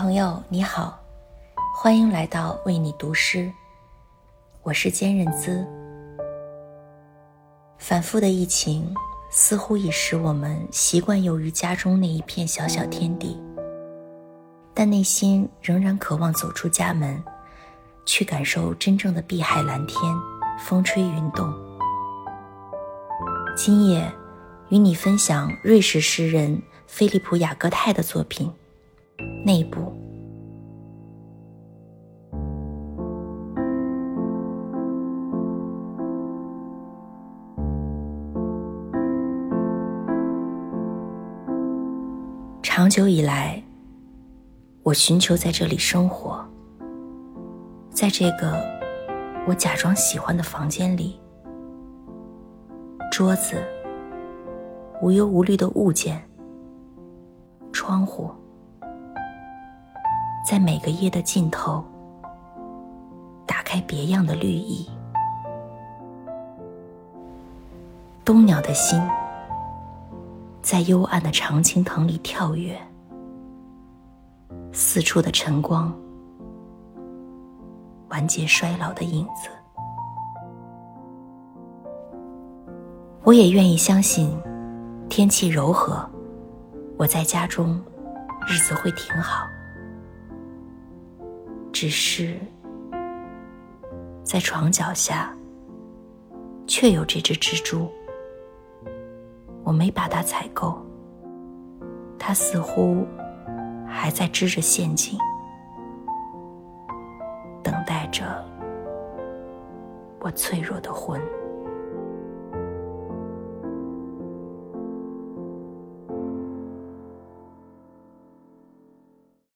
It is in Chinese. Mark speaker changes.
Speaker 1: 朋友，你好，欢迎来到为你读诗。我是坚韧姿。反复的疫情似乎已使我们习惯囿于家中那一片小小天地，但内心仍然渴望走出家门，去感受真正的碧海蓝天、风吹云动。今夜，与你分享瑞士诗人菲利普·雅各泰的作品《内部》。长久以来，我寻求在这里生活，在这个我假装喜欢的房间里，桌子、无忧无虑的物件、窗户，在每个夜的尽头，打开别样的绿意。冬鸟的心。在幽暗的常青藤里跳跃，四处的晨光完结衰老的影子。我也愿意相信，天气柔和，我在家中日子会挺好。只是在床脚下，却有这只蜘蛛。我没把它采购，它似乎还在织着陷阱，等待着我脆弱的魂。